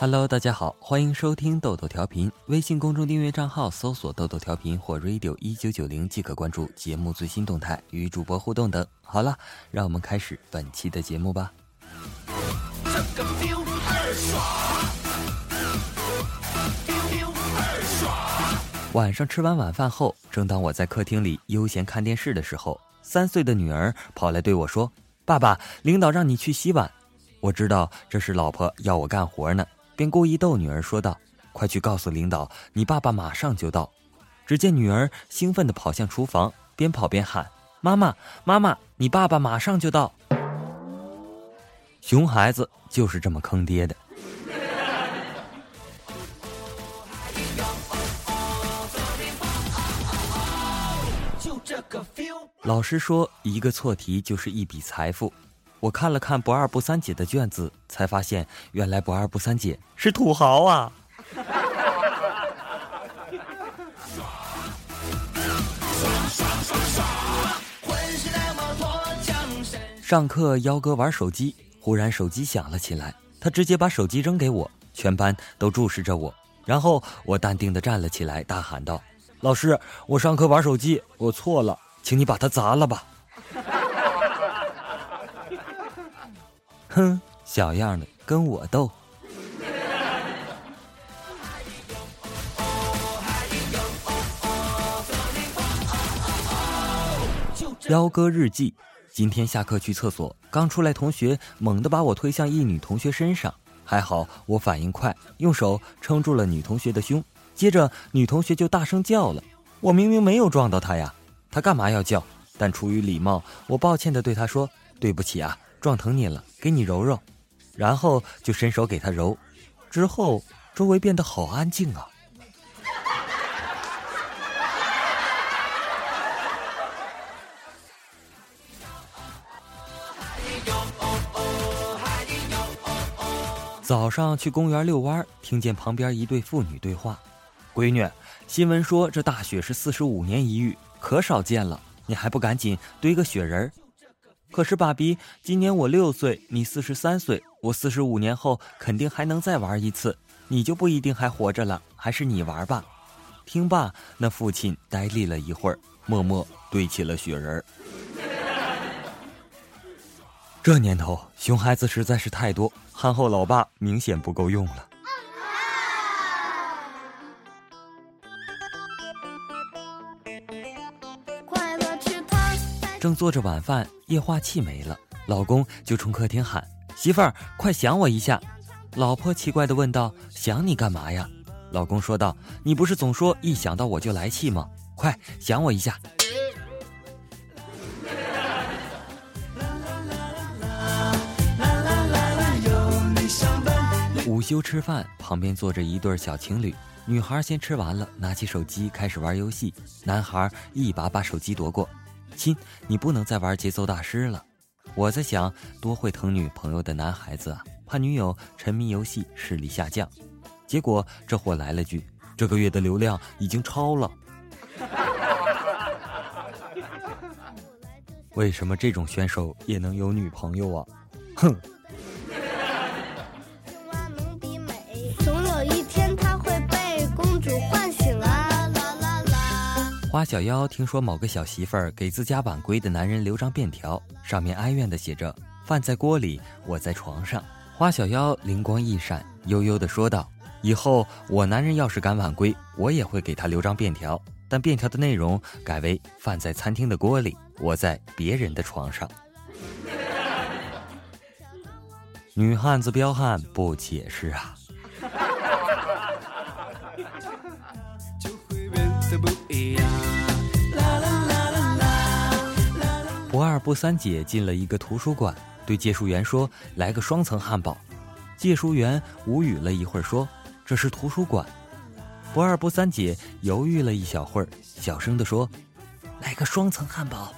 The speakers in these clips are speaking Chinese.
Hello，大家好，欢迎收听豆豆调频。微信公众订阅账号搜索“豆豆调频”或 “radio 一九九零”即可关注节目最新动态与主播互动等。好了，让我们开始本期的节目吧。晚上吃完晚饭后，正当我在客厅里悠闲看电视的时候，三岁的女儿跑来对我说：“爸爸，领导让你去洗碗。”我知道这是老婆要我干活呢。便故意逗女儿说道：“快去告诉领导，你爸爸马上就到。”只见女儿兴奋地跑向厨房，边跑边喊：“妈妈，妈妈，你爸爸马上就到！”熊孩子就是这么坑爹的。老师说，一个错题就是一笔财富。我看了看不二不三姐的卷子，才发现原来不二不三姐是土豪啊！上课，幺哥玩手机，忽然手机响了起来，他直接把手机扔给我，全班都注视着我。然后我淡定的站了起来，大喊道：“老师，我上课玩手机，我错了，请你把它砸了吧。”哼，小样的，跟我斗！幺哥日记：今天下课去厕所，刚出来，同学猛地把我推向一女同学身上，还好我反应快，用手撑住了女同学的胸。接着女同学就大声叫了：“我明明没有撞到她呀，她干嘛要叫？”但出于礼貌，我抱歉的对她说：“对不起啊。”撞疼你了，给你揉揉，然后就伸手给他揉，之后周围变得好安静啊。早上去公园遛弯，听见旁边一对父女对话：“闺女，新闻说这大雪是四十五年一遇，可少见了，你还不赶紧堆个雪人？”可是，爸比，今年我六岁，你四十三岁，我四十五年后肯定还能再玩一次，你就不一定还活着了，还是你玩吧。听罢，那父亲呆立了一会儿，默默堆起了雪人儿。这年头，熊孩子实在是太多，憨厚老爸明显不够用了。正做着晚饭，液化气没了，老公就冲客厅喊：“媳妇儿，快想我一下。”老婆奇怪的问道：“想你干嘛呀？”老公说道：“你不是总说一想到我就来气吗？快想我一下。”午休吃饭，旁边坐着一对小情侣，女孩先吃完了，拿起手机开始玩游戏，男孩一把把手机夺过。亲，你不能再玩节奏大师了。我在想，多会疼女朋友的男孩子啊，怕女友沉迷游戏视力下降。结果这货来了句：“这个月的流量已经超了。”为什么这种选手也能有女朋友啊？哼！花小妖听说某个小媳妇儿给自家晚归的男人留张便条，上面哀怨的写着：“饭在锅里，我在床上。”花小妖灵光一闪，悠悠的说道：“以后我男人要是敢晚归，我也会给他留张便条，但便条的内容改为饭在餐厅的锅里，我在别人的床上。”女汉子彪悍不解释啊。二不三姐进了一个图书馆，对借书员说：“来个双层汉堡。”借书员无语了一会儿，说：“这是图书馆。”不二不三姐犹豫了一小会儿，小声地说：“来个双层汉堡。”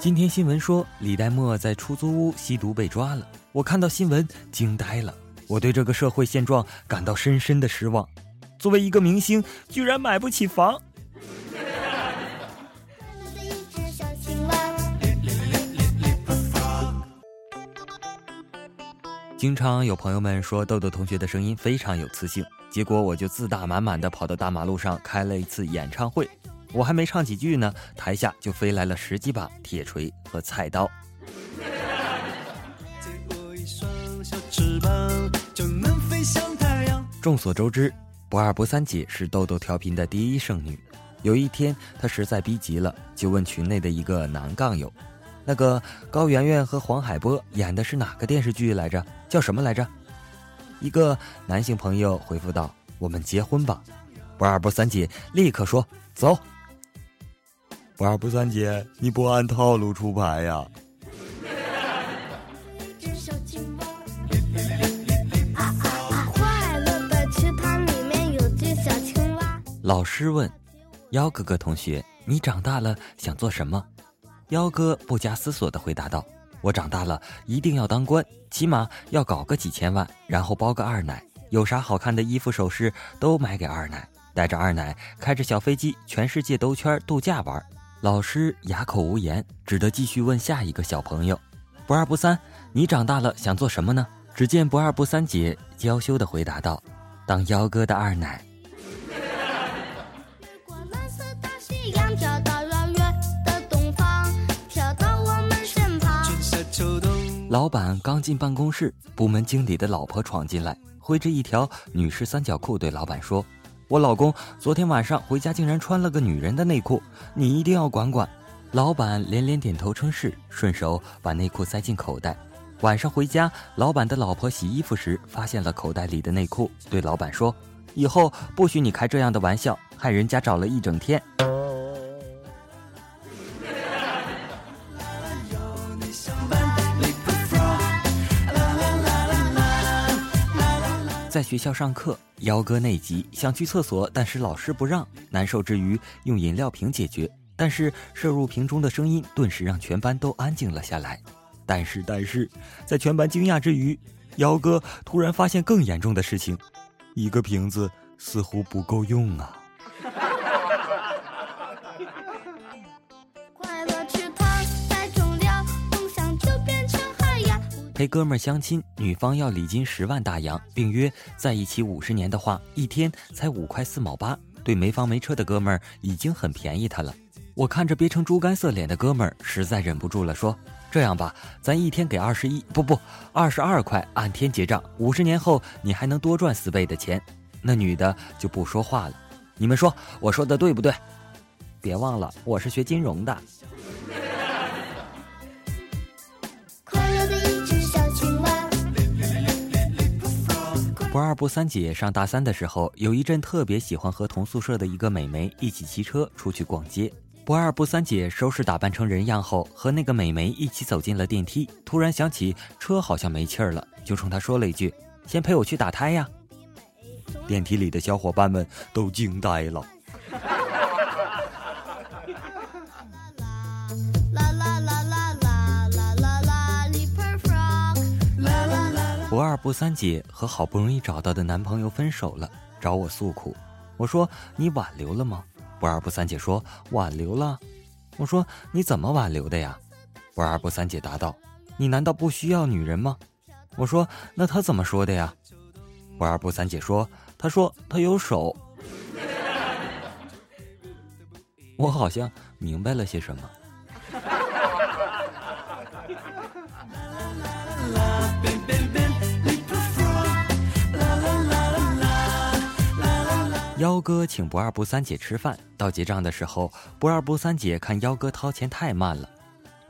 今天新闻说李代沫在出租屋吸毒被抓了，我看到新闻惊呆了。我对这个社会现状感到深深的失望，作为一个明星居然买不起房。经常有朋友们说豆豆同学的声音非常有磁性，结果我就自大满满的跑到大马路上开了一次演唱会，我还没唱几句呢，台下就飞来了十几把铁锤和菜刀。众所周知，不二不三姐是豆豆调频的第一剩女。有一天，她实在逼急了，就问群内的一个男杠友。那个高圆圆和黄海波演的是哪个电视剧来着？叫什么来着？一个男性朋友回复道：“我们结婚吧。”不二不三姐立刻说：“走。”不二不三姐，你不按套路出牌呀？老师问：“幺哥哥同学，你长大了想做什么？”幺哥不加思索地回答道：“我长大了一定要当官，起码要搞个几千万，然后包个二奶，有啥好看的衣服首饰都买给二奶，带着二奶开着小飞机全世界兜圈度假玩。”老师哑口无言，只得继续问下一个小朋友：“不二不三，你长大了想做什么呢？”只见不二不三姐娇羞地回答道：“当幺哥的二奶。”老板刚进办公室，部门经理的老婆闯进来，挥着一条女士三角裤对老板说：“我老公昨天晚上回家竟然穿了个女人的内裤，你一定要管管。”老板连连点头称是，顺手把内裤塞进口袋。晚上回家，老板的老婆洗衣服时发现了口袋里的内裤，对老板说：“以后不许你开这样的玩笑，害人家找了一整天。”学校上课，幺哥内急，想去厕所，但是老师不让。难受之余，用饮料瓶解决，但是摄入瓶中的声音顿时让全班都安静了下来。但是，但是在全班惊讶之余，幺哥突然发现更严重的事情：一个瓶子似乎不够用啊！陪哥们儿相亲，女方要礼金十万大洋，并约在一起五十年的话，一天才五块四毛八。对没房没车的哥们儿已经很便宜他了。我看着憋成猪肝色脸的哥们儿，实在忍不住了，说：“这样吧，咱一天给二十一，不不，二十二块，按天结账。五十年后你还能多赚四倍的钱。”那女的就不说话了。你们说我说的对不对？别忘了，我是学金融的。不二不三姐上大三的时候，有一阵特别喜欢和同宿舍的一个美眉一起骑车出去逛街。不二不三姐收拾打扮成人样后，和那个美眉一起走进了电梯。突然想起车好像没气儿了，就冲她说了一句：“先陪我去打胎呀。”电梯里的小伙伴们都惊呆了。二不三姐和好不容易找到的男朋友分手了，找我诉苦。我说：“你挽留了吗？”不二不三姐说：“挽留了。”我说：“你怎么挽留的呀？”不二不三姐答道：“你难道不需要女人吗？”我说：“那他怎么说的呀？”不二不三姐说：“他说他有手。” 我好像明白了些什么。幺哥请不二不三姐吃饭，到结账的时候，不二不三姐看幺哥掏钱太慢了，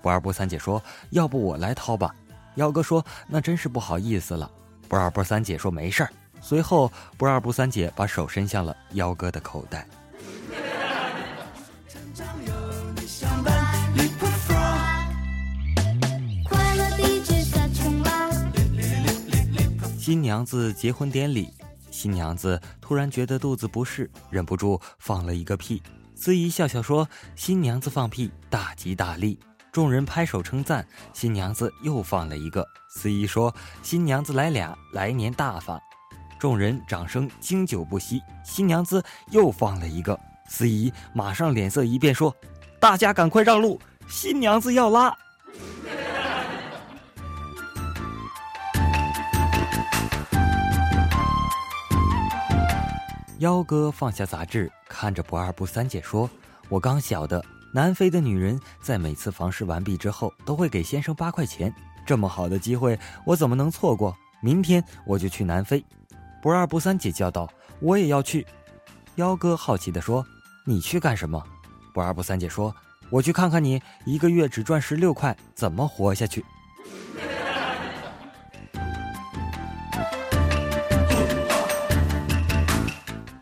不二不三姐说：“要不我来掏吧。”幺哥说：“那真是不好意思了。”不二不三姐说：“没事儿。”随后，不二不三姐把手伸向了幺哥的口袋。新娘子结婚典礼。新娘子突然觉得肚子不适，忍不住放了一个屁。司仪笑笑说：“新娘子放屁，大吉大利。”众人拍手称赞。新娘子又放了一个。司仪说：“新娘子来俩，来年大发。”众人掌声经久不息。新娘子又放了一个。司仪马上脸色一变说：“大家赶快让路，新娘子要拉。”幺哥放下杂志，看着不二不三姐说：“我刚晓得，南非的女人在每次房事完毕之后，都会给先生八块钱。这么好的机会，我怎么能错过？明天我就去南非。”不二不三姐叫道：“我也要去。”幺哥好奇地说：“你去干什么？”不二不三姐说：“我去看看你一个月只赚十六块，怎么活下去。”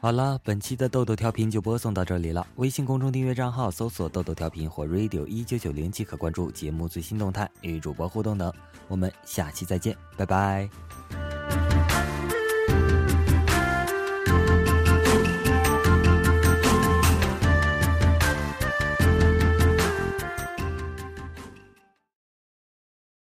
好了，本期的豆豆调频就播送到这里了。微信公众订阅账号搜索“豆豆调频”或 “radio 一九九零”即可关注节目最新动态与主播互动等。我们下期再见，拜拜。